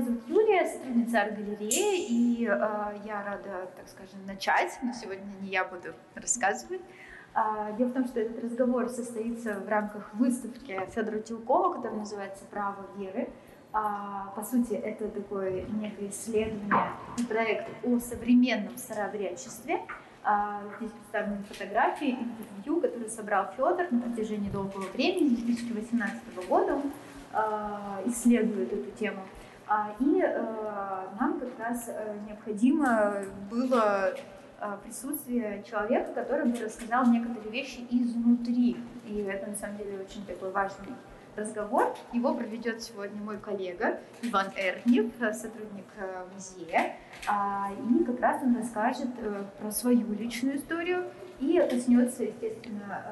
зовут Юлия, сотрудница арт-галереи, и э, я рада, так скажем, начать, но сегодня не я буду рассказывать. А, дело в том, что этот разговор состоится в рамках выставки Федора Тилкова, которая называется «Право веры». А, по сути, это такое некое исследование, проект о современном старообрядчестве. А, здесь представлены фотографии, интервью, которые собрал Федор на протяжении долгого времени, с 2018 года он исследует эту тему. И э, нам как раз э, необходимо было Э, присутствие человека, который бы рассказал некоторые вещи изнутри. И это на самом деле очень такой важный разговор. Его проведет сегодня мой коллега Иван Эрнев, сотрудник музея. А, и как раз он расскажет про свою личную историю и коснется, естественно,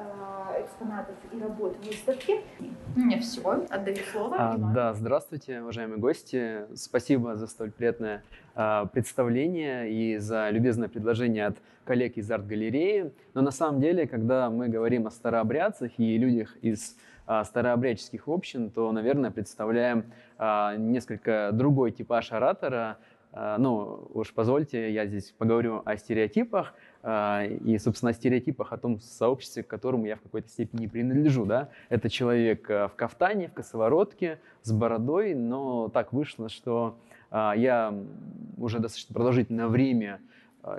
экспонатов и работ выставки. У меня все. Отдаю слово. А, да, здравствуйте, уважаемые гости. Спасибо за столь приятное а, представление и за любезное предложение от коллег из арт-галереи. Но на самом деле, когда мы говорим о старообрядцах и людях из а, старообрядческих общин, то, наверное, представляем а, несколько другой типаж оратора. А, ну, уж позвольте, я здесь поговорю о стереотипах, а, и, собственно, о стереотипах о том сообществе, к которому я в какой-то степени принадлежу. Да? Это человек а, в кафтане, в косоворотке, с бородой, но так вышло, что я уже достаточно продолжительное время,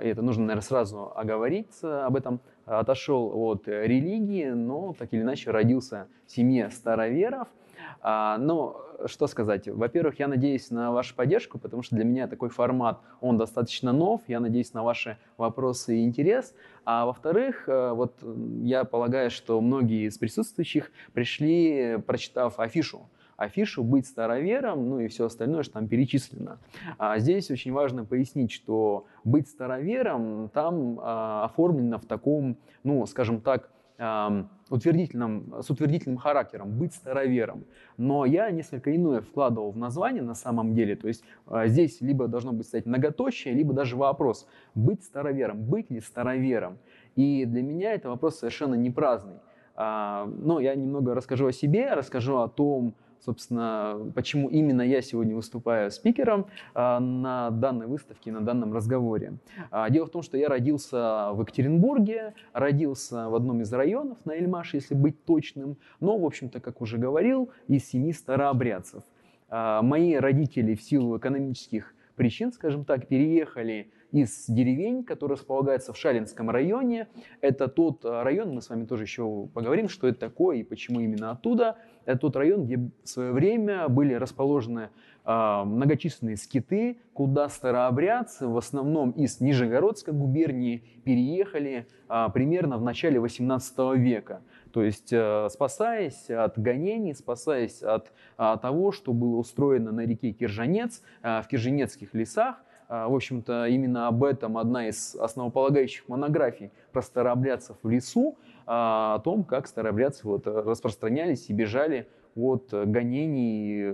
и это нужно, наверное, сразу оговориться об этом, отошел от религии, но так или иначе родился в семье староверов – а, но что сказать? Во-первых, я надеюсь на вашу поддержку, потому что для меня такой формат, он достаточно нов. Я надеюсь на ваши вопросы и интерес. А во-вторых, э, вот я полагаю, что многие из присутствующих пришли, прочитав афишу афишу, быть старовером, ну и все остальное, что там перечислено. А здесь очень важно пояснить, что быть старовером там а, оформлено в таком, ну, скажем так, утвердительным, с утвердительным характером, быть старовером. Но я несколько иное вкладывал в название на самом деле. То есть а, здесь либо должно быть стоять многоточие, либо даже вопрос, быть старовером, быть ли старовером. И для меня это вопрос совершенно не праздный. А, но я немного расскажу о себе, расскажу о том, собственно, почему именно я сегодня выступаю спикером а, на данной выставке, на данном разговоре. А, дело в том, что я родился в Екатеринбурге, родился в одном из районов на Эльмаше, если быть точным, но, в общем-то, как уже говорил, из семьи старообрядцев. А, мои родители в силу экономических причин, скажем так, переехали из деревень, которые располагаются в Шалинском районе. Это тот район, мы с вами тоже еще поговорим, что это такое и почему именно оттуда. Это тот район, где в свое время были расположены э, многочисленные скиты, куда старообрядцы, в основном из Нижегородской губернии, переехали э, примерно в начале 18 века. То есть, э, спасаясь от гонений, спасаясь от э, того, что было устроено на реке Киржанец, э, в Киржанецких лесах, в общем-то, именно об этом одна из основополагающих монографий про старообрядцев в лесу, о том, как старообрядцы вот распространялись и бежали от гонений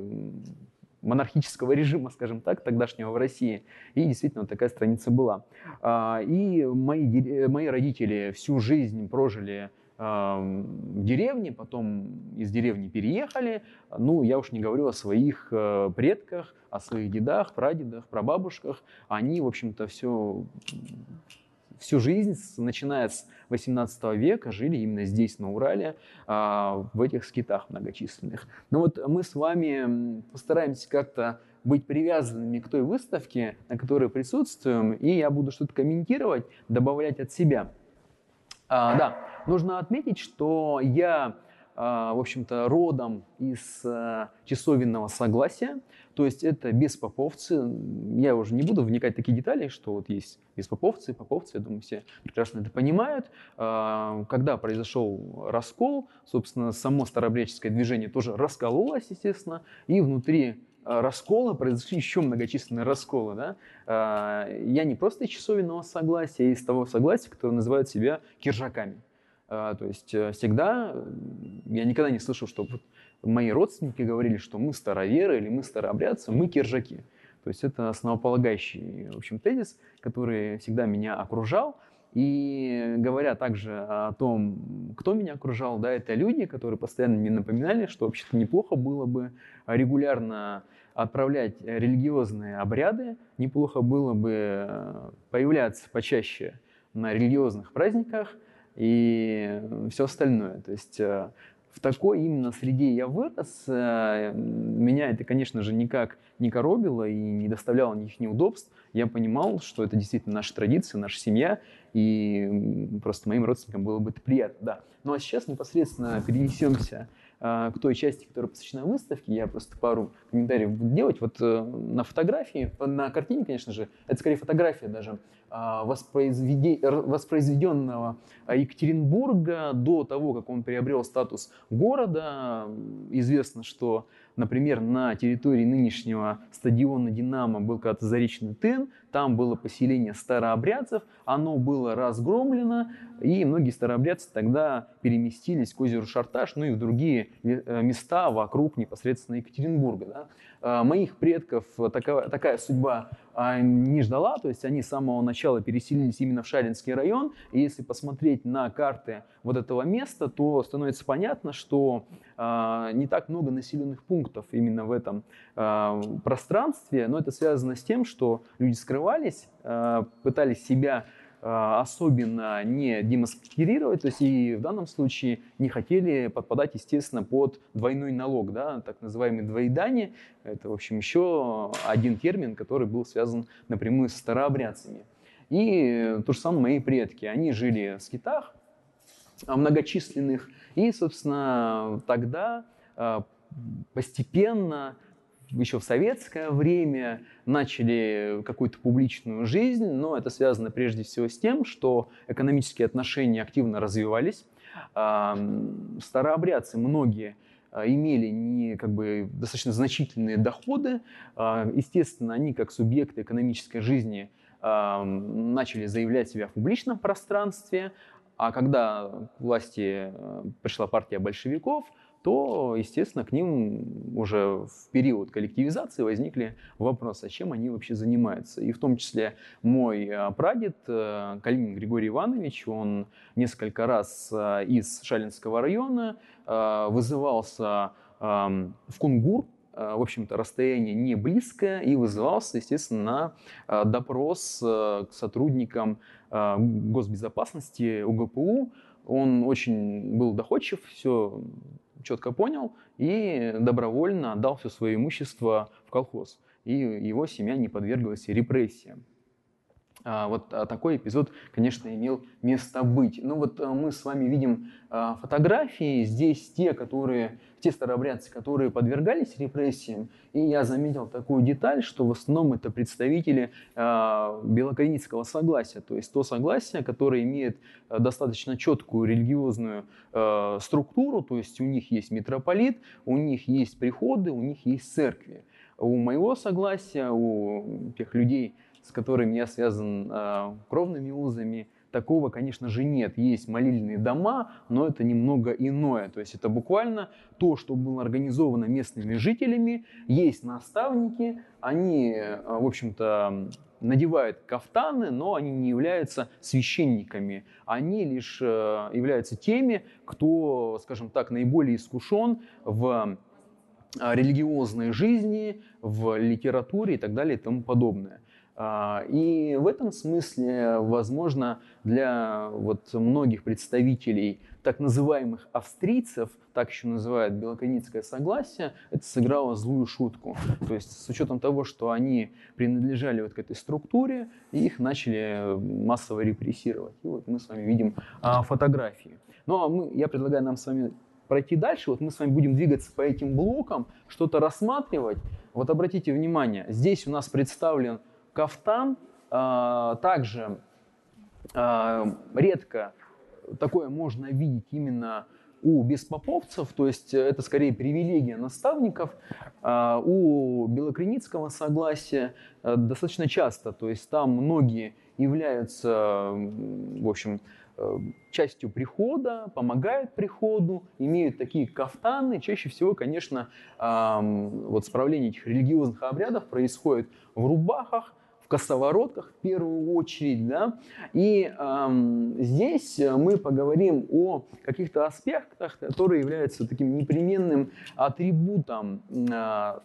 монархического режима, скажем так, тогдашнего в России. И действительно такая страница была. И мои, мои родители всю жизнь прожили деревне, потом из деревни переехали. Ну, я уж не говорю о своих э, предках, о своих дедах, прадедах, прабабушках. Они, в общем-то, все, всю жизнь, начиная с 18 века, жили именно здесь, на Урале, а, в этих скитах многочисленных. Но вот мы с вами постараемся как-то быть привязанными к той выставке, на которой присутствуем, и я буду что-то комментировать, добавлять от себя. А, да, Нужно отметить, что я, а, в общем-то, родом из а, часовенного согласия, то есть это беспоповцы. Я уже не буду вникать в такие детали, что вот есть беспоповцы, поповцы, я думаю, все прекрасно это понимают. А, когда произошел раскол, собственно, само старообрядческое движение тоже раскололось, естественно, и внутри раскола, произошли еще многочисленные расколы. Да? Я не просто из часовенного согласия, а из того согласия, которое называют себя киржаками. А, то есть э, всегда, я никогда не слышал, что мои родственники говорили, что мы староверы или мы старообрядцы, мы киржаки. То есть это основополагающий, в общем, тезис, который всегда меня окружал. И говоря также о том, кто меня окружал, да, это люди, которые постоянно мне напоминали, что вообще-то неплохо было бы регулярно отправлять религиозные обряды, неплохо было бы появляться почаще на религиозных праздниках и все остальное. То есть в такой именно среде я вырос. Э, меня это, конечно же, никак не коробило и не доставляло никаких неудобств. Я понимал, что это действительно наша традиция, наша семья, и просто моим родственникам было бы это приятно. Да. Ну а сейчас непосредственно перенесемся к той части, которая посвящена выставке, я просто пару комментариев буду делать. Вот э, на фотографии, на картине, конечно же, это скорее фотография даже, а, воспроизведенного Екатеринбурга до того, как он приобрел статус города. Известно, что Например, на территории нынешнего стадиона «Динамо» был когда-то заречный тын, там было поселение старообрядцев, оно было разгромлено, и многие старообрядцы тогда переместились к озеру Шарташ, ну и в другие э, места вокруг непосредственно Екатеринбурга. Да. А, моих предков такая, такая судьба не ждала, то есть они с самого начала переселились именно в Шаринский район, и если посмотреть на карты вот этого места, то становится понятно, что э, не так много населенных пунктов именно в этом э, пространстве, но это связано с тем, что люди скрывались, э, пытались себя особенно не демаскировать, то есть и в данном случае не хотели подпадать, естественно, под двойной налог, да, так называемый двоедание. Это, в общем, еще один термин, который был связан напрямую с старообрядцами. И то же самое мои предки. Они жили в скитах, а, многочисленных. И, собственно, тогда а, постепенно еще в советское время начали какую-то публичную жизнь, но это связано прежде всего с тем, что экономические отношения активно развивались. А, старообрядцы многие имели не, как бы, достаточно значительные доходы. Естественно, они как субъекты экономической жизни начали заявлять себя в публичном пространстве, а когда к власти э, пришла партия большевиков, то, естественно, к ним уже в период коллективизации возникли вопросы, а чем они вообще занимаются. И в том числе мой э, прадед э, Калинин Григорий Иванович, он несколько раз из Шалинского района вызывался в Кунгур, в общем-то, расстояние не близкое, и вызывался, естественно, на допрос к сотрудникам а, госбезопасности УГПУ. Он очень был доходчив, все четко понял и добровольно отдал все свое имущество в колхоз. И его семья не подверглась репрессиям. А, вот а, такой эпизод, конечно, имел место быть. Ну вот мы с вами видим фотографии. Здесь те, которые те старообрядцы, которые подвергались репрессиям. И я заметил такую деталь, что в основном это представители белокоренического согласия, то есть то согласие, которое имеет достаточно четкую религиозную структуру, то есть у них есть митрополит, у них есть приходы, у них есть церкви. У моего согласия, у тех людей, с которыми я связан э, кровными узами, Такого, конечно же, нет. Есть молильные дома, но это немного иное. То есть это буквально то, что было организовано местными жителями. Есть наставники, они, э, в общем-то, надевают кафтаны, но они не являются священниками. Они лишь э, являются теми, кто, скажем так, наиболее искушен в религиозной жизни, в литературе и так далее и тому подобное. А, и в этом смысле, возможно, для вот многих представителей так называемых австрийцев, так еще называют белоканицкое согласие, это сыграло злую шутку. То есть с учетом того, что они принадлежали вот к этой структуре, их начали массово репрессировать. И вот мы с вами видим а, фотографии. Ну а мы, я предлагаю нам с вами пройти дальше. Вот мы с вами будем двигаться по этим блокам, что-то рассматривать. Вот обратите внимание, здесь у нас представлен кафтан. А, также а, редко такое можно видеть именно у беспоповцев, то есть это скорее привилегия наставников, а, у белокреницкого согласия достаточно часто, то есть там многие являются, в общем, частью прихода, помогают приходу, имеют такие кафтаны. Чаще всего, конечно, вот справление этих религиозных обрядов происходит в рубахах, косоворотках в первую очередь. Да? И эм, здесь мы поговорим о каких-то аспектах, которые являются таким непременным атрибутом э,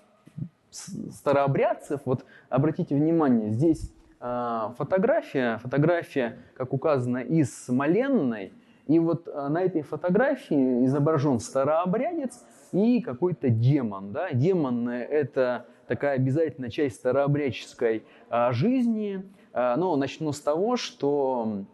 старообрядцев, вот обратите внимание, здесь э, фотография, фотография, как указано, из Смоленной, и вот э, на этой фотографии изображен старообрядец и какой-то демон. Да? Демон – это такая обязательная часть старообрядческой э, жизни. Э, но начну с того, что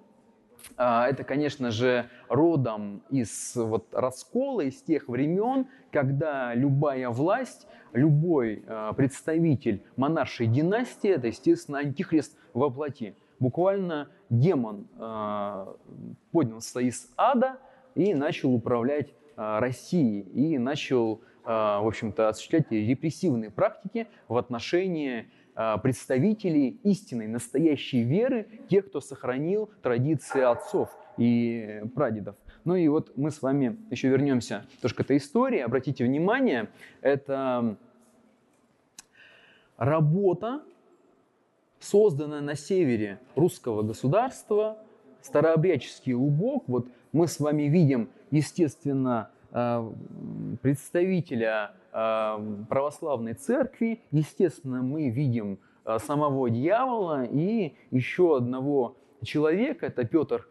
а, это, конечно же, родом из вот раскола, из тех времен, когда любая власть, любой а, представитель монаршей династии, это, естественно, антихрист во плоти. Буквально демон а, поднялся из ада и начал управлять Россией, и начал, в общем-то, осуществлять репрессивные практики в отношении а, представителей истинной, настоящей веры, тех, кто сохранил традиции отцов и прадедов. Ну и вот мы с вами еще вернемся тоже к этой истории. Обратите внимание, это работа, созданная на севере русского государства, старообрядческий лубок. Вот мы с вами видим, естественно, а, представителя православной церкви, естественно, мы видим а, самого дьявола и еще одного человека, это Петр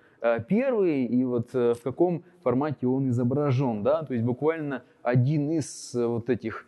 Первый, и вот э, в каком формате он изображен, да, то есть буквально один из э, вот этих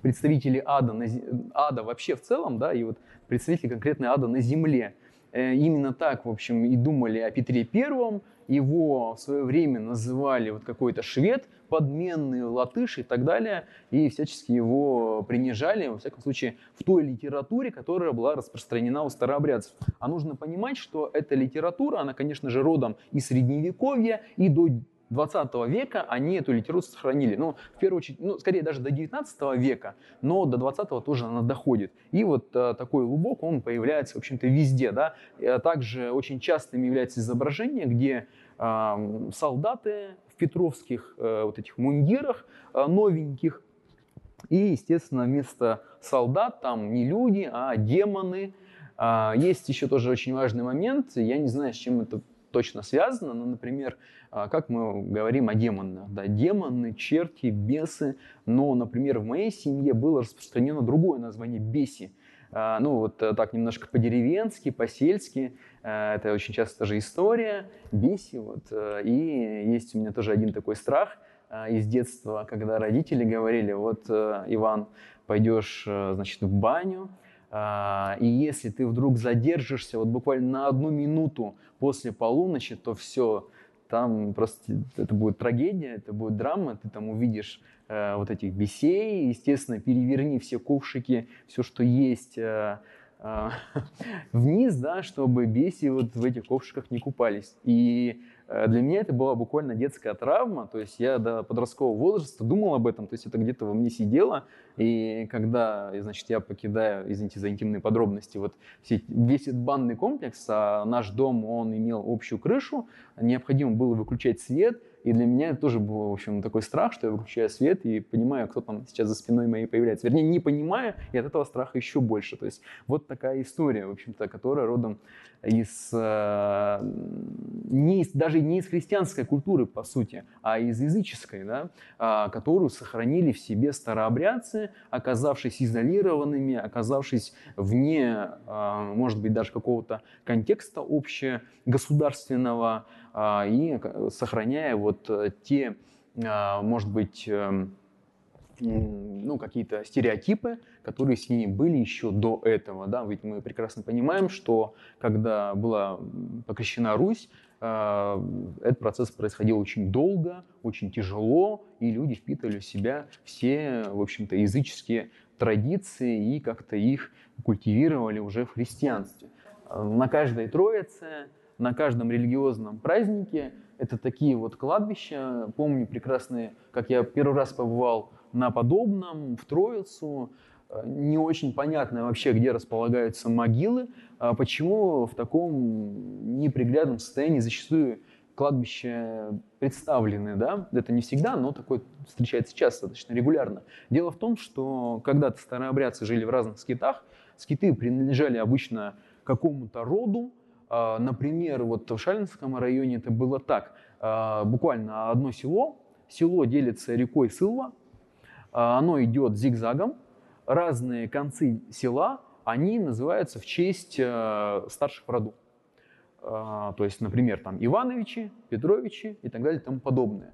представителей ада, на, ада вообще в целом, да, и вот представители конкретно ада на земле. Э, именно так, в общем, и думали о Петре Первом, его в свое время называли вот какой-то швед, подменный, латыш и так далее, и всячески его принижали, во всяком случае, в той литературе, которая была распространена у старообрядцев. А нужно понимать, что эта литература, она, конечно же, родом и средневековья, и до 20 века они эту литературу сохранили. Ну, в первую очередь, ну, скорее даже до 19 века, но до 20 тоже она доходит. И вот э, такой лубок, он появляется, в общем-то, везде, да. Э, также очень частым является изображение, где э, солдаты в петровских э, вот этих мундирах э, новеньких, и, естественно, вместо солдат там не люди, а демоны. Э, есть еще тоже очень важный момент, я не знаю, с чем это точно связано, но, например, а, как мы говорим о демонах, да, демоны, черти, бесы, но, например, в моей семье было распространено другое название беси, а, ну вот э, так немножко по-деревенски, по-сельски, э, это очень часто тоже история, беси, вот, э, и есть у меня тоже один такой страх из детства, когда родители говорили, вот, Иван, пойдешь, значит, в баню, а, и если ты вдруг задержишься вот буквально на одну минуту после полуночи, то все, там просто это будет трагедия, это будет драма, ты там увидишь э, вот этих бесей, естественно, переверни все ковшики, все, что есть э, э, вниз, да, чтобы беси вот в этих ковшиках не купались. И для меня это была буквально детская травма, то есть я до подросткового возраста думал об этом, то есть это где-то во мне сидело, и когда, значит, я покидаю, извините за интимные подробности, вот весь этот банный комплекс, а наш дом, он имел общую крышу, необходимо было выключать свет, и для меня это тоже был, в общем, такой страх, что я выключаю свет и понимаю, кто там сейчас за спиной моей появляется. Вернее, не понимаю, и от этого страха еще больше. То есть вот такая история, в общем-то, которая родом из, э, не из, даже не из христианской культуры, по сути, а из языческой, да, э, которую сохранили в себе старообрядцы, оказавшись изолированными, оказавшись вне, э, может быть, даже какого-то контекста общегосударственного, э, и сохраняя вот те, э, может быть, э, ну, какие-то стереотипы, которые с ними были еще до этого. Да? Ведь мы прекрасно понимаем, что когда была покрещена Русь, э, этот процесс происходил очень долго, очень тяжело, и люди впитывали в себя все, в общем-то, языческие традиции и как-то их культивировали уже в христианстве. На каждой Троице, на каждом религиозном празднике это такие вот кладбища. Помню прекрасные, как я первый раз побывал на подобном, в Троицу. Э, не очень понятно вообще, где располагаются могилы, а почему в таком неприглядном состоянии зачастую кладбища представлены, да, это не всегда, но такое встречается часто, достаточно регулярно. Дело в том, что когда-то старообрядцы жили в разных скитах, скиты принадлежали обычно какому-то роду, например, вот в Шалинском районе это было так, а, буквально одно село, село делится рекой Сылва, а, оно идет зигзагом, разные концы села, они называются в честь э, старших в роду. То есть, например, там Ивановичи, Петровичи и так далее и тому подобное.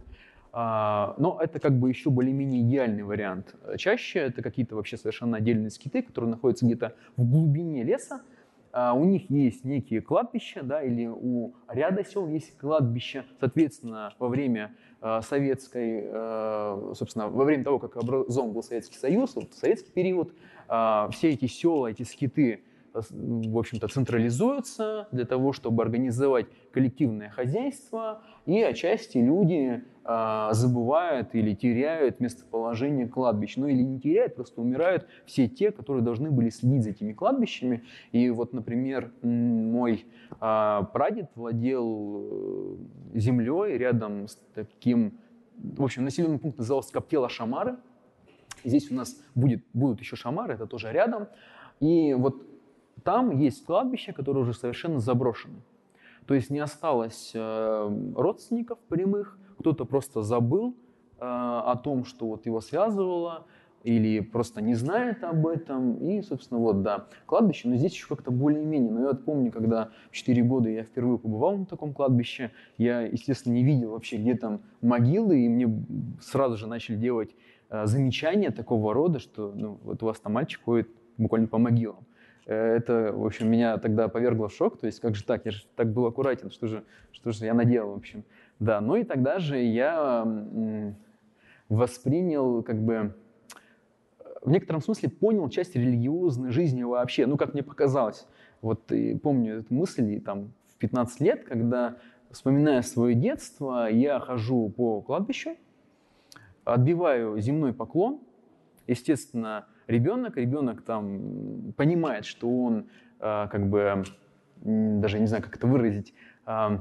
Но это как бы еще более-менее идеальный вариант. Чаще это какие-то вообще совершенно отдельные скиты, которые находятся где-то в глубине леса, а, у них есть некие кладбища, да, или у ряда сел есть кладбища. Соответственно, во время а, советской, а, собственно, во время того, как образован был Советский Союз, вот советский период, все эти села, эти скиты в общем-то, централизуются для того, чтобы организовать коллективное хозяйство, и отчасти люди э, забывают или теряют местоположение кладбищ. Ну или не теряют, просто умирают все те, которые должны были следить за этими кладбищами. И вот, например, мой э, прадед владел э, землей рядом с таким, в общем, населенный пункт назывался Коптела Шамары. Здесь у нас будет, будут еще Шамары, это тоже рядом. И вот там есть кладбище, которое уже совершенно заброшено. То есть не осталось э, родственников прямых, кто-то просто забыл э, о том, что вот его связывало, или просто не знает об этом. И, собственно, вот, да, кладбище, но здесь еще как-то более-менее. Но я помню, когда в 4 года я впервые побывал на таком кладбище, я, естественно, не видел вообще, где там могилы, и мне сразу же начали делать э, замечания такого рода, что ну, вот у вас там мальчик ходит буквально по могилам. Э, это, в общем, меня тогда повергло в шок. То есть, как же так? Я же так был аккуратен. Что же, что же я наделал, в общем? Да, ну и тогда же я воспринял, как бы, в некотором смысле понял часть религиозной жизни вообще. Ну, как мне показалось. Вот и помню эту мысль и, там, в 15 лет, когда, вспоминая свое детство, я хожу по кладбищу, отбиваю земной поклон, естественно, ребенок, ребенок там понимает, что он э, как бы, даже не знаю, как это выразить, э,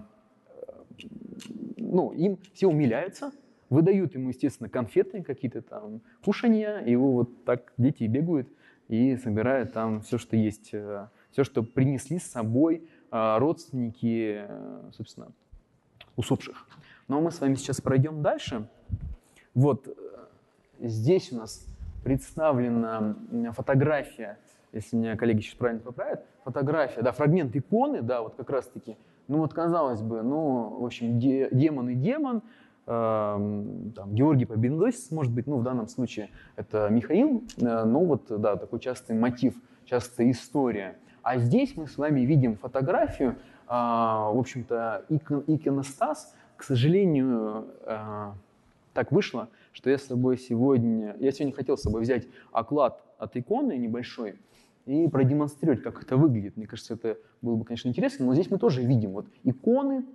ну, им все умиляются, выдают ему, естественно, конфеты, какие-то там кушанья, и его вот так дети бегают и собирают там все, что есть, э, все, что принесли с собой э, родственники, э, собственно, усопших. Но мы с вами сейчас пройдем дальше. Вот здесь у нас представлена фотография, если меня коллеги сейчас правильно поправят, фотография, да, фрагмент иконы, да, вот как раз-таки, ну вот казалось бы, ну, в общем, де, демон и демон, э, там, Георгий Победоносец, может быть, ну, в данном случае это Михаил, э, ну, вот, да, такой частый мотив, частая история. А здесь мы с вами видим фотографию, э, в общем-то, икон, иконостас, к сожалению, э, так вышло, что я с собой сегодня, я сегодня хотел с собой взять оклад от иконы небольшой и продемонстрировать, как это выглядит. Мне кажется, это было бы, конечно, интересно, но здесь мы тоже видим вот иконы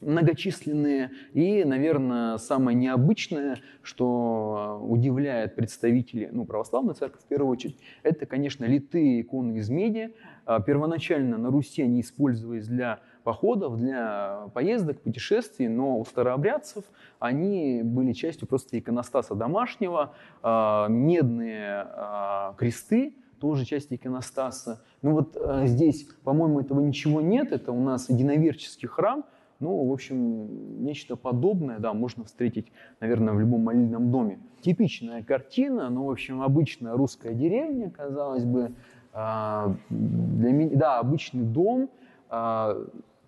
многочисленные и, наверное, самое необычное, что удивляет представителей ну, православной церкви в первую очередь, это, конечно, литые иконы из меди. А, первоначально на Руси они использовались для походов, для поездок, путешествий, но у старообрядцев они были частью просто иконостаса домашнего, а, медные а, кресты, тоже часть иконостаса. Ну вот а, здесь, по-моему, этого ничего нет, это у нас единоверческий храм, ну, в общем, нечто подобное, да, можно встретить, наверное, в любом молильном доме. Типичная картина, ну, в общем, обычная русская деревня, казалось бы, для меня, да, обычный дом,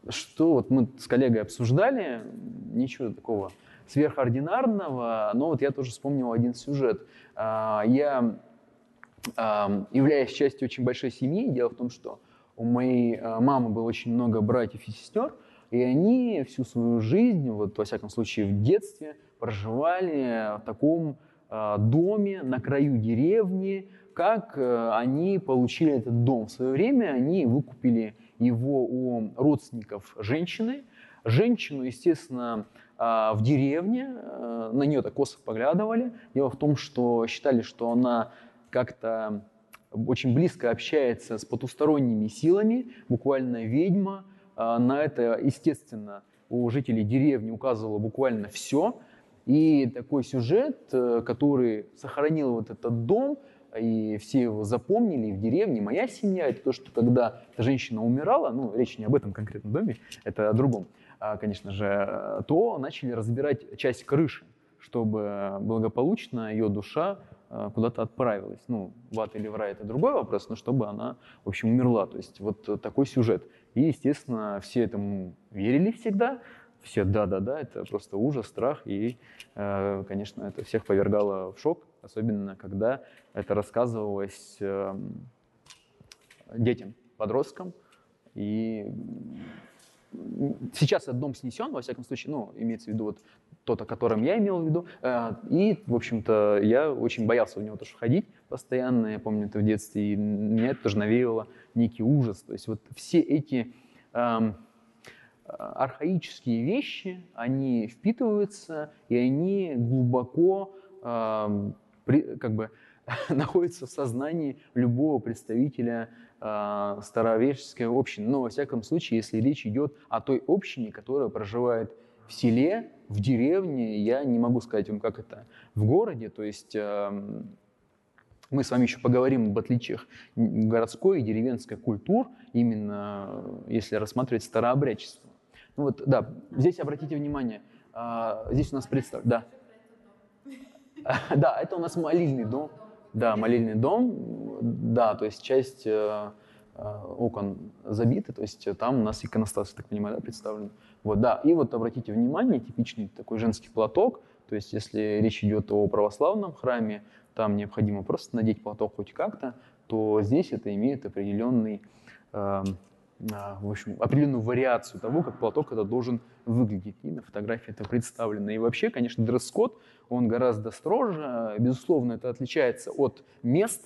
что вот мы с коллегой обсуждали, ничего такого сверхординарного, но вот я тоже вспомнил один сюжет. А, я, являюсь частью очень большой семьи, дело в том, что у моей а, мамы было очень много братьев и сестер, и они всю свою жизнь, вот во всяком случае в детстве, проживали в таком а, доме на краю деревни, как они получили этот дом. В свое время они выкупили его у родственников женщины. Женщину, естественно, а, в деревне, а, на нее так косо поглядывали. Дело в том, что считали, что она как-то очень близко общается с потусторонними силами, буквально ведьма. А, на это, естественно, у жителей деревни указывало буквально все. И такой сюжет, э, который сохранил вот этот дом, и все его запомнили, и в деревне моя семья, это то, что когда эта женщина умирала, ну, речь не об этом конкретном доме, это о другом, а, конечно же, то начали разбирать часть крыши, чтобы благополучно ее душа э, куда-то отправилась. Ну, в ад или в рай это другой вопрос, но чтобы она, в общем, умерла. То есть вот такой сюжет. И, естественно, все этому верили всегда, все да-да-да, это просто ужас, страх, и, э, конечно, это всех повергало в шок, особенно когда это рассказывалось эм, детям, подросткам, и сейчас этот дом снесен, во всяком случае, ну, имеется в виду вот тот, о котором я имел в виду. Э, и, в общем-то, я очень боялся в него тоже ходить постоянно. Я помню это в детстве, и меня это тоже навеяло некий ужас. То есть вот все эти эм, архаические вещи, они впитываются, и они глубоко эм, как бы находятся в сознании любого представителя э, староверческой общины. Но, во всяком случае, если речь идет о той общине, которая проживает в селе, в деревне, я не могу сказать вам, как это в городе, то есть э, мы с вами еще поговорим об отличиях городской и деревенской культур, именно если рассматривать старообрядчество. Ну вот, да, здесь обратите внимание, э, здесь у нас представь, да. Да, это у нас молильный дом. Да, молильный дом, да, то есть часть э, э, окон забиты, то есть там у нас иконостас, так понимаю, да, представлен. Вот, да, и вот обратите внимание, типичный такой женский платок, то есть если речь идет о православном храме, там необходимо просто надеть платок хоть как-то, то здесь это имеет определенный э, а, в общем, определенную вариацию того, как платок это должен выглядеть. И на фотографии это представлено. И вообще, конечно, дресс-код, он гораздо строже. Безусловно, это отличается от мест,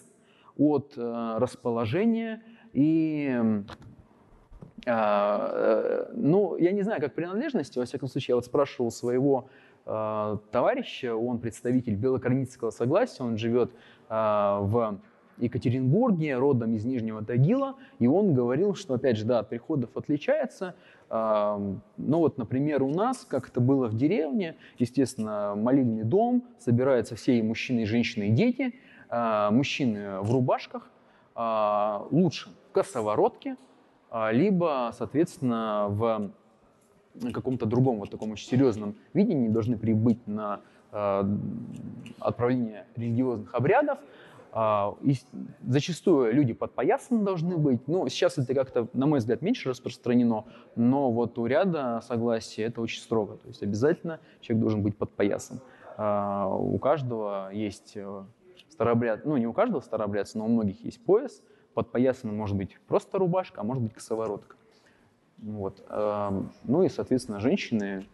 от э, расположения. И, э, ну, я не знаю, как принадлежности, во всяком случае, я вот спрашивал своего э, товарища, он представитель Белокорницкого согласия, он живет в Екатеринбурге, родом из Нижнего Тагила, и он говорил, что, опять же, да, от приходов отличается. Ну вот, например, у нас, как это было в деревне, естественно, молильный дом, собираются все и мужчины, и женщины, и дети, а, мужчины в рубашках, а, лучше в косоворотке, а, либо, соответственно, в каком-то другом вот таком очень серьезном видении должны прибыть на отправление религиозных обрядов, и зачастую люди подпоясаны должны быть. Ну, сейчас это как-то, на мой взгляд, меньше распространено, но вот у ряда согласия это очень строго. То есть обязательно человек должен быть подпоясан. А, у каждого есть э, старообряд, ну не у каждого старообрядца, но у многих есть пояс. Подпоясан может быть просто рубашка, а может быть косоворотка. Вот. Ну и, соответственно, женщины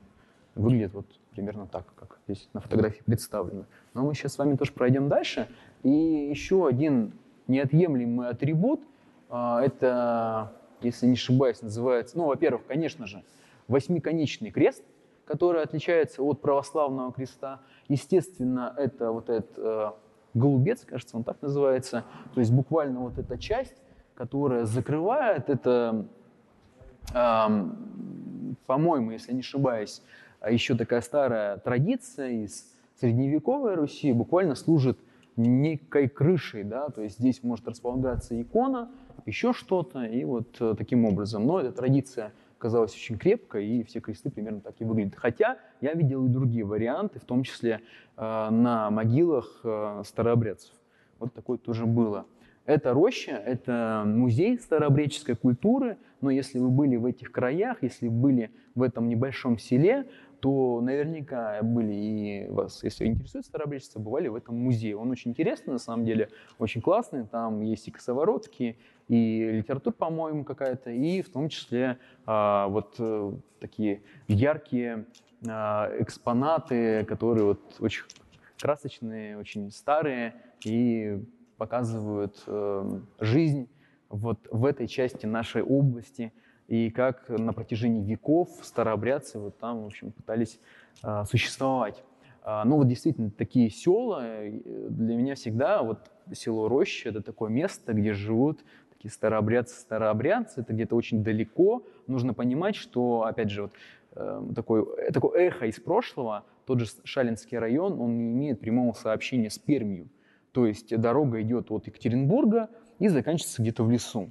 выглядят вот примерно так, как здесь на фотографии представлено. Но мы сейчас с вами тоже пройдем дальше. И еще один неотъемлемый атрибут, а, это, если не ошибаюсь, называется, ну, во-первых, конечно же, восьмиконечный крест, который отличается от православного креста. Естественно, это вот этот э, голубец, кажется, он так называется, то есть буквально вот эта часть, которая закрывает это, э, по-моему, если не ошибаюсь, еще такая старая традиция из средневековой Руси, буквально служит некой крышей, да, то есть здесь может располагаться икона, еще что-то, и вот э, таким образом. Но эта традиция казалась очень крепкой, и все кресты примерно так и выглядят. Хотя я видел и другие варианты, в том числе э, на могилах э, старообрядцев. Вот такое тоже было. Это роща, это музей старообрядческой культуры, но если вы были в этих краях, если были в этом небольшом селе, то наверняка были и вас, если интересует старообрядчество, бывали в этом музее. Он очень интересный, на самом деле, очень классный. Там есть и косоворотки, и литература, по-моему, какая-то, и в том числе а, вот а, такие яркие а, экспонаты, которые вот очень красочные, очень старые и показывают а, жизнь вот в этой части нашей области – и как на протяжении веков старообрядцы вот там, в общем, пытались а, существовать. А, ну вот действительно, такие села э, для меня всегда, вот село Роща, это такое место, где живут такие старообрядцы, старообрядцы, это где-то очень далеко. Нужно понимать, что, опять же, вот э, такое, такое эхо из прошлого, тот же Шалинский район, он не имеет прямого сообщения с Пермью. То есть дорога идет от Екатеринбурга и заканчивается где-то в лесу.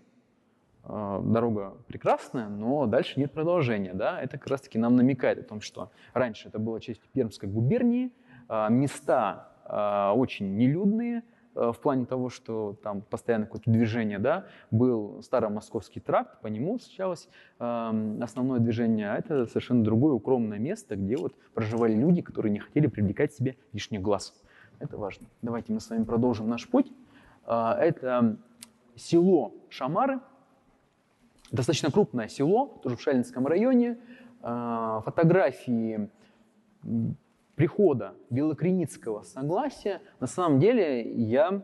А, дорога прекрасная, но дальше нет продолжения. Да? Это как раз-таки нам намекает о том, что раньше это была часть Пермской губернии, а, места э, очень нелюдные, в плане того, что там постоянно какое-то движение, да, был Старомосковский тракт, по нему осуществлялось э, основное движение, а это совершенно другое укромное место, где вот проживали люди, которые не хотели привлекать себе лишний глаз. Это важно. Давайте мы с вами продолжим наш путь. Э, это село Шамары, достаточно крупное село, тоже в Шалинском районе. Э, фотографии прихода Белокреницкого согласия, на самом деле я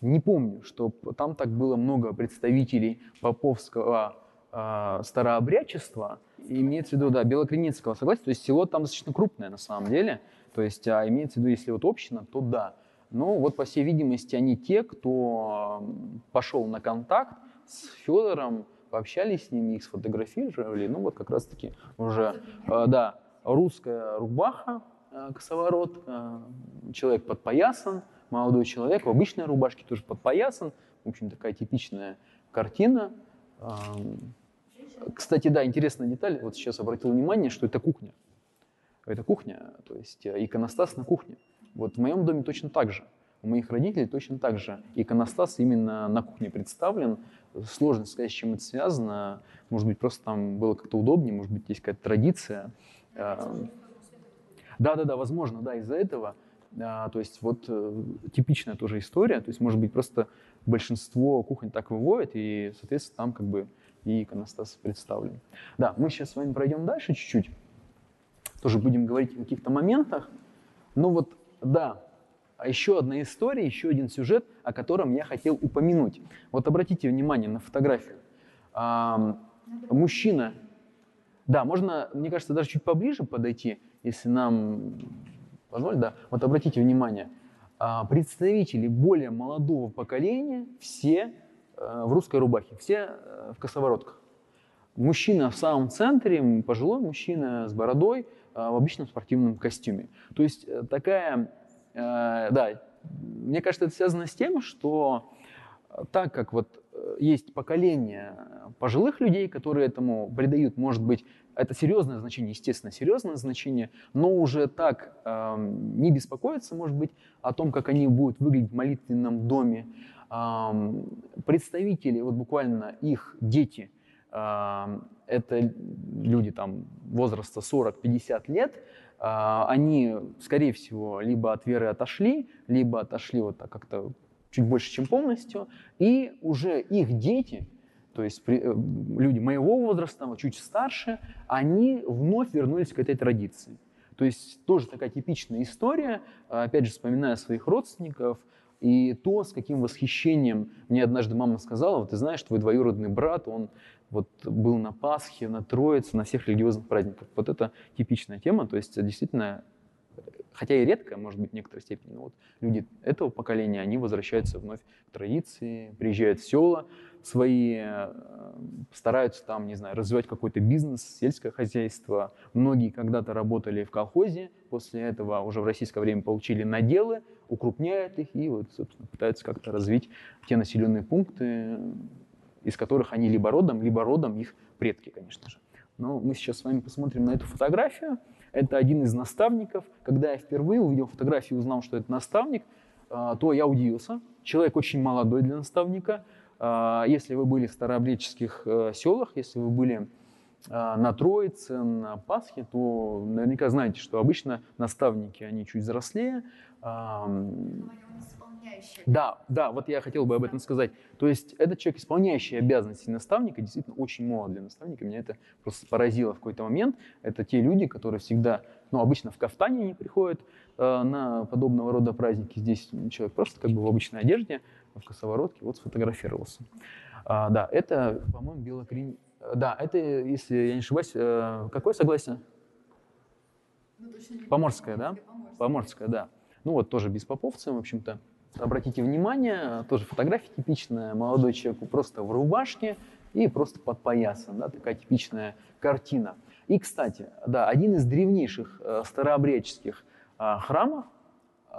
не помню, что там так было много представителей поповского э, старообрядчества. Имеется в виду, да, Белокреницкого согласия, то есть село там достаточно крупное на самом деле. То есть, а имеется в виду, если вот община, то да. Но вот, по всей видимости, они те, кто пошел на контакт с Федором, пообщались с ними, их сфотографировали. Ну, вот как раз-таки уже, э, да, русская рубаха, э, косоворот, э, человек подпоясан, молодой человек в обычной рубашке тоже подпоясан. В общем, такая типичная картина. Кстати, да, интересная деталь. Вот сейчас обратил внимание, что это кухня. Это кухня, то есть иконостас на кухне. Вот в моем доме точно так же. У моих родителей точно так же. Иконостас именно на кухне представлен. Сложно сказать, с чем это связано. Может быть, просто там было как-то удобнее, может быть, есть какая-то традиция. Да-да-да, возможно, да, из-за этого. А, то есть вот э, типичная тоже история, то есть может быть просто большинство кухонь так выводит, и, соответственно, там как бы и иконостас представлен. Да, мы сейчас с вами пройдем дальше чуть-чуть, тоже будем говорить о каких-то моментах. Ну вот, да, а еще одна история, еще один сюжет, о котором я хотел упомянуть. Вот обратите внимание на фотографию. А, мужчина, да, можно, мне кажется, даже чуть поближе подойти, если нам позволит, да. Вот обратите внимание, а, представители более молодого поколения все э, в русской рубахе, все э, в косоворотках. Мужчина в самом центре, пожилой мужчина с бородой, э, в обычном спортивном костюме. То есть такая, да, мне кажется, это связано с тем, что так как вот есть поколение пожилых людей, которые этому придают, может быть, это серьезное значение, естественно, серьезное значение, но уже так э, не беспокоиться, может быть, о том, как они будут выглядеть в молитвенном доме. Э, представители, вот буквально их дети, э, это люди там возраста 40-50 лет, э, они, скорее всего, либо от веры отошли, либо отошли вот так как-то чуть больше, чем полностью, и уже их дети, то есть э, люди моего возраста, чуть старше, они вновь вернулись к этой традиции. То есть тоже такая типичная история, опять же, вспоминая своих родственников, и то, с каким восхищением мне однажды мама сказала, вот ты знаешь, твой двоюродный брат, он вот был на Пасхе, на Троице, на всех религиозных праздниках. Вот это типичная тема, то есть действительно, хотя и редкая, может быть, в некоторой степени, но вот люди этого поколения, они возвращаются вновь к традиции, приезжают в села, свои, э, стараются там, не знаю, развивать какой-то бизнес, сельское хозяйство. Многие когда-то работали в колхозе, после этого уже в российское время получили наделы, укрупняют их и вот, собственно, пытаются как-то развить те населенные пункты, из которых они либо родом, либо родом их предки, конечно же. Но мы сейчас с вами посмотрим на эту фотографию. Это один из наставников. Когда я впервые увидел фотографию и узнал, что это наставник, э, то я удивился. Человек очень молодой для наставника – а, если вы были в старообрядческих э, селах, если вы были а, на Троице, на Пасхе, то наверняка знаете, что обычно наставники, они чуть взрослее. Да, да, вот я хотел бы об этом сказать. То есть этот человек, исполняющий обязанности наставника, действительно очень молод для наставника. Меня это просто поразило в какой-то момент. Это те люди, которые всегда, ну, обычно в кафтане не приходят э, на подобного рода праздники. Здесь человек просто как бы в обычной одежде, в косоворотке, вот сфотографировался. А, да, это, по-моему, белокрин... Да, это, если я не ошибаюсь, э, какое согласие? Ну, Поморское, да? Поморское, да. Ну вот тоже без поповца, в общем-то. Обратите внимание, тоже фотография типичная, молодой человек просто в рубашке и просто под поясом, да, такая типичная картина. И, кстати, да, один из древнейших э, старообрядческих э, храмов, э,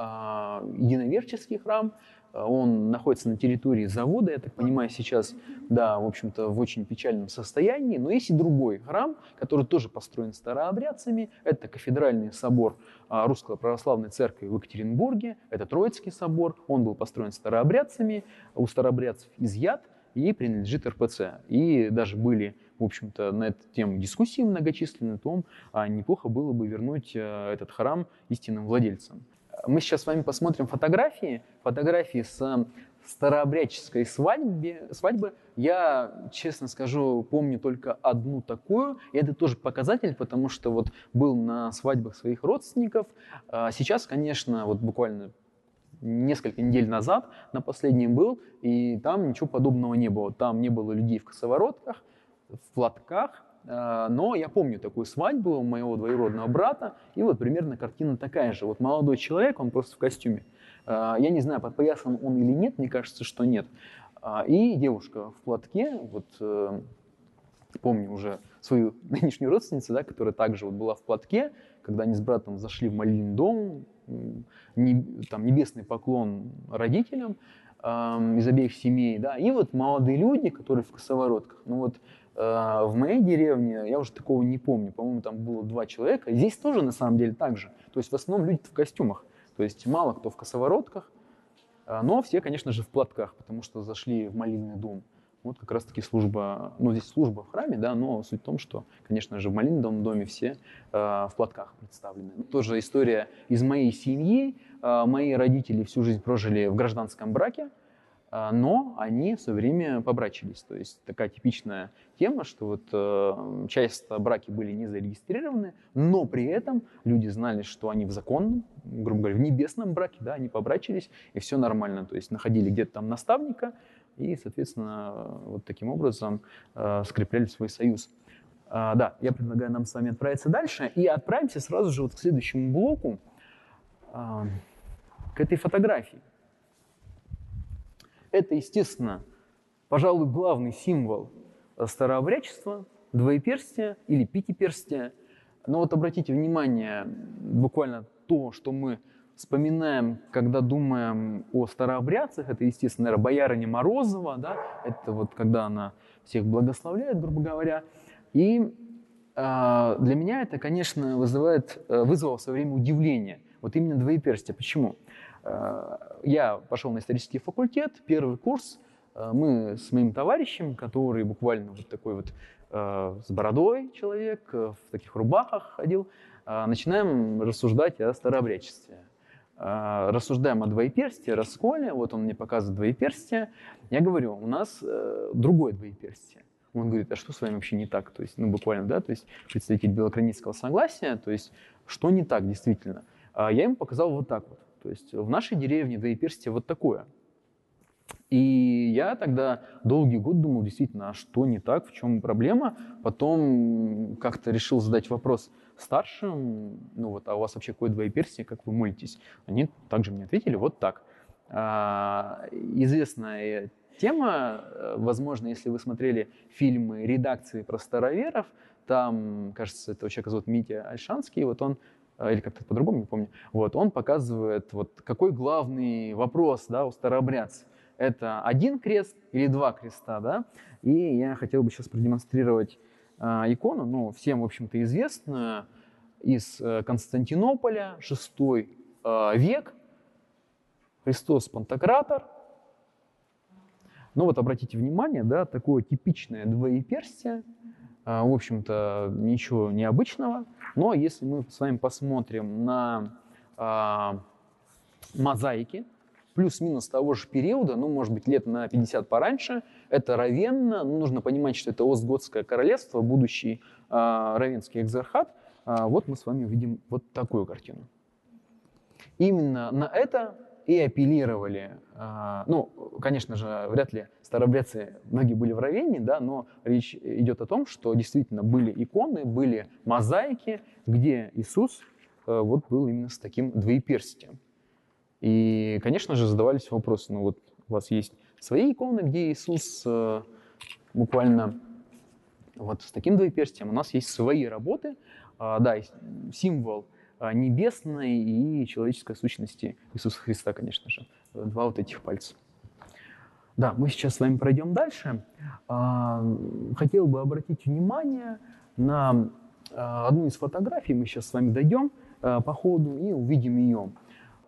единоверческий храм, он находится на территории завода, я так понимаю, сейчас, да, в общем-то, в очень печальном состоянии. Но есть и другой храм, который тоже построен старообрядцами. Это кафедральный собор а, Русской Православной Церкви в Екатеринбурге. Это Троицкий собор. Он был построен старообрядцами. У старообрядцев изъят и принадлежит РПЦ. И даже были, в общем-то, на эту тему дискуссии многочисленные о том, а неплохо было бы вернуть э, этот храм истинным владельцам. Мы сейчас с вами посмотрим фотографии, фотографии с старообрядческой свадьбе, свадьбы. Я, честно скажу, помню только одну такую. И это тоже показатель, потому что вот был на свадьбах своих родственников. А сейчас, конечно, вот буквально несколько недель назад на последнем был, и там ничего подобного не было. Там не было людей в косоворотках, в платках, но я помню такую свадьбу моего двоюродного брата, и вот примерно картина такая же. Вот молодой человек, он просто в костюме. А, я не знаю, подпоясан он или нет, мне кажется, что нет. А, и девушка в платке, вот э, помню уже свою нынешнюю родственницу, да, которая также вот была в платке, когда они с братом зашли в молильный дом, там небесный поклон родителям из обеих семей, да, и вот молодые люди, которые в косоворотках, ну вот в моей деревне я уже такого не помню. По-моему, там было два человека. Здесь тоже на самом деле так же. То есть в основном люди в костюмах. То есть мало кто в косоворотках, э, но все, конечно же, в платках, потому что зашли в молитвенный дом. Вот как раз-таки служба, ну здесь служба в храме, да, но суть в том, что, конечно же, в молитвенном доме все э, в платках представлены. Тоже история из моей семьи. Э, мои родители всю жизнь прожили в гражданском браке, но они все время побрачились. То есть такая типичная тема, что вот э, часто браки были не зарегистрированы, но при этом люди знали, что они в законном, грубо говоря, в небесном браке, да, они побрачились, и все нормально. То есть находили где-то там наставника, и, соответственно, вот таким образом э, скрепляли свой союз. А, да, я предлагаю нам с вами отправиться дальше и отправимся сразу же вот к следующему блоку, э, к этой фотографии. Это, естественно, пожалуй, главный символ старообрядчества, двоеперстия или пятиперстия. Но вот обратите внимание, буквально то, что мы вспоминаем, когда думаем о старообрядцах, это, естественно, наверное, боярыня Морозова, да, это вот когда она всех благословляет, грубо говоря. И э, для меня это, конечно, вызывает, э, вызвало в свое время удивление. Вот именно двоеперстие. Почему? Э, я пошел на исторический факультет, первый курс. Э, мы с моим товарищем, который буквально вот такой вот э, с бородой человек, в таких рубахах ходил, начинаем рассуждать о старообрядчестве. Рассуждаем о двоеперстии, расколе. Вот он мне показывает двоеперстие. Я говорю, у нас другое двоеперстие. Он говорит, а что с вами вообще не так? То есть, ну, буквально, да, то есть представитель белокранического согласия, то есть, что не так действительно? Я ему показал вот так вот. То есть в нашей деревне двоеперстие вот такое. И я тогда долгий год думал, действительно, а что не так, в чем проблема. Потом как-то решил задать вопрос старшим, ну вот, а у вас вообще какое двоеперстие, как вы молитесь? Они также мне ответили, вот так. А, известная тема, возможно, если вы смотрели фильмы редакции про староверов, там, кажется, этого человека зовут Митя Альшанский, вот он или как-то по-другому, не помню, вот, он показывает, вот, какой главный вопрос да, у старообрядцев. Это один крест или два креста, да? И я хотел бы сейчас продемонстрировать э, икону, ну, всем, в общем-то, известную, из э, Константинополя, VI э, век, Христос Пантократор. Ну вот обратите внимание, да, такое типичное двоеперстие, в общем-то, ничего необычного. Но если мы с вами посмотрим на а, мозаики, плюс-минус того же периода, ну, может быть, лет на 50 пораньше, это Равенна, ну, нужно понимать, что это Остготское королевство, будущий а, Равенский экзархат. А, вот мы с вами увидим вот такую картину. Именно на это и апеллировали. А, ну, конечно же, вряд ли старобрядцы многие были в Равенне, да, но речь идет о том, что действительно были иконы, были мозаики, где Иисус э, вот был именно с таким двоеперстием. И, конечно же, задавались вопросы, ну вот у вас есть свои иконы, где Иисус э, буквально вот с таким двоеперстием, у нас есть свои работы, а, да, символ небесной и человеческой сущности Иисуса Христа, конечно же. Два вот этих пальца. Да, мы сейчас с вами пройдем дальше. А, хотел бы обратить внимание на а, одну из фотографий. Мы сейчас с вами дойдем по ходу и увидим ее.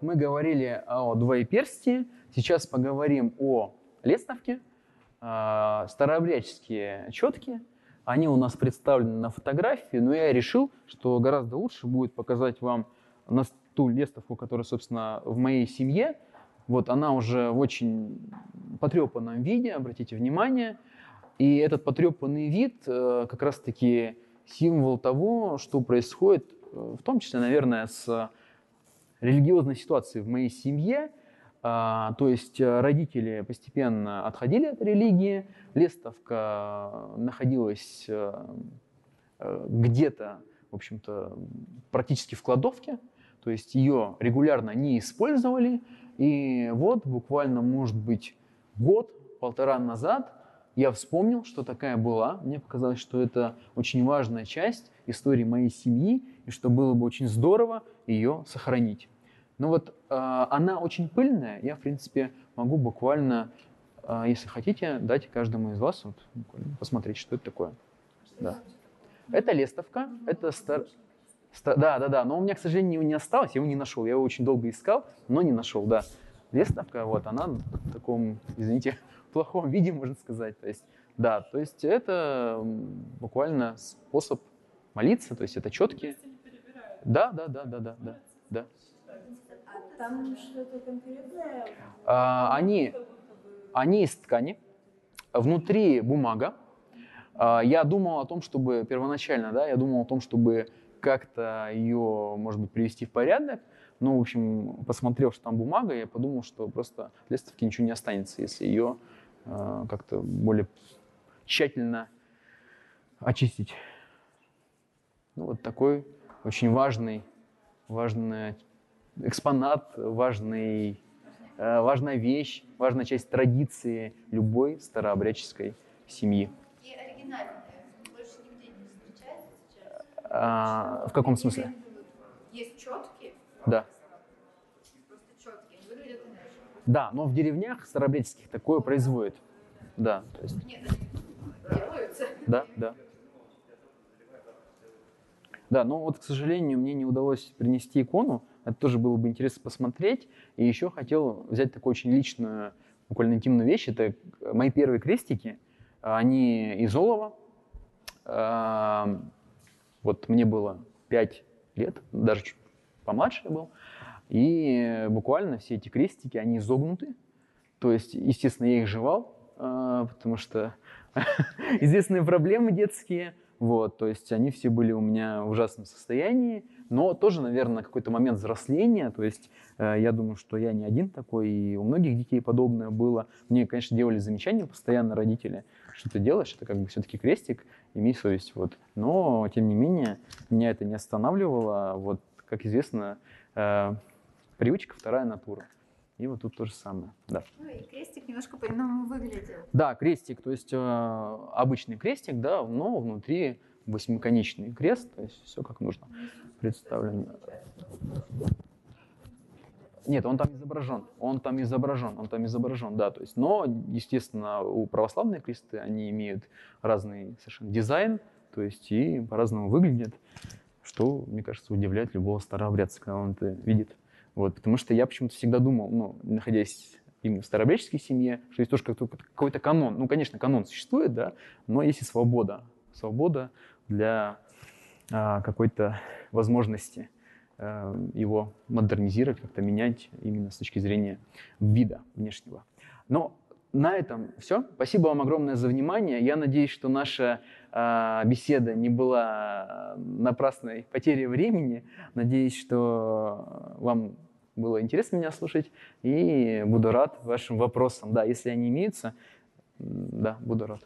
Мы говорили о двоеперстии. Сейчас поговорим о лестовке. Старообрядческие четки они у нас представлены на фотографии, но я решил, что гораздо лучше будет показать вам на ту лестовку, которая, собственно, в моей семье. Вот она уже в очень потрепанном виде, обратите внимание. И этот потрепанный вид э, как раз-таки символ того, что происходит, э, в том числе, наверное, с религиозной ситуацией в моей семье, то есть э, родители постепенно отходили от религии, Лестовка находилась э, э, где-то, в общем-то, практически в кладовке, то есть ее регулярно не использовали. И вот буквально, может быть, год, полтора назад я вспомнил, что такая была. Мне показалось, что это очень важная часть истории моей семьи, и что было бы очень здорово ее сохранить. Но вот э, она очень пыльная, я, в принципе, могу буквально, э, если хотите, дать каждому из вас вот, посмотреть, что это такое. Да. Это лестовка, это стар... Ста... Да, да, да, но у меня, к сожалению, не осталось, я его не нашел, я его очень долго искал, но не нашел, да. Лестовка, вот, она в таком, извините, плохом виде, можно сказать, то есть, да, то есть это буквально способ молиться, то есть это четкие. Да, да, да, да, да, да, да. Там что-то конкретное? А, они, они из ткани. Внутри бумага. А, я думал о том, чтобы первоначально, да, я думал о том, чтобы как-то ее, может быть, привести в порядок. Ну, в общем, посмотрел, что там бумага, я подумал, что просто для выставки ничего не останется, если ее э, как-то более тщательно очистить. Ну, вот такой очень важный, важная экспонат, важный, э, важная вещь, важная часть традиции любой старообрядческой семьи. И оригинальные больше нигде не встречается сейчас? А, в каком смысле? Есть четкие? Да. Просто четкие. Да, но в деревнях старообрядческих такое производят. Да, то есть... Нет, делаются. Да, да. Да, но вот, к сожалению, мне не удалось принести икону, это тоже было бы интересно посмотреть. И еще хотел взять такую очень личную, буквально интимную вещь. Это мои первые крестики. Они из олова. Вот мне было 5 лет, даже чуть помладше я был. И буквально все эти крестики, они изогнуты. То есть, естественно, я их жевал, а, потому что известные проблемы детские. Вот, то есть они все были у меня в ужасном состоянии но тоже, наверное, какой-то момент взросления, то есть э, я думаю, что я не один такой, и у многих детей подобное было. Мне, конечно, делали замечания постоянно родители, что ты делаешь, это как бы все-таки крестик, имей совесть, вот. Но, тем не менее, меня это не останавливало, вот, как известно, э, привычка вторая натура. И вот тут то же самое, да. Ну и крестик немножко по-иному выглядит. Да, крестик, то есть э, обычный крестик, да, но внутри восьмиконечный крест, то есть все как нужно представлен. Нет, он там изображен, он там изображен, он там изображен, да, то есть, но, естественно, у православные кресты, они имеют разный совершенно дизайн, то есть и по-разному выглядят, что, мне кажется, удивляет любого старообрядца, когда он это видит. Вот, потому что я почему-то всегда думал, ну, находясь именно в старообрядческой семье, что есть тоже какой-то канон. Ну, конечно, канон существует, да, но есть и свобода. Свобода для какой-то возможности а, его модернизировать, как-то менять именно с точки зрения вида внешнего. Но на этом все. Спасибо вам огромное за внимание. Я надеюсь, что наша э, беседа не была напрасной потерей времени. Надеюсь, что вам было интересно меня слушать. И буду рад вашим вопросам. Да, если они имеются, да, буду рад.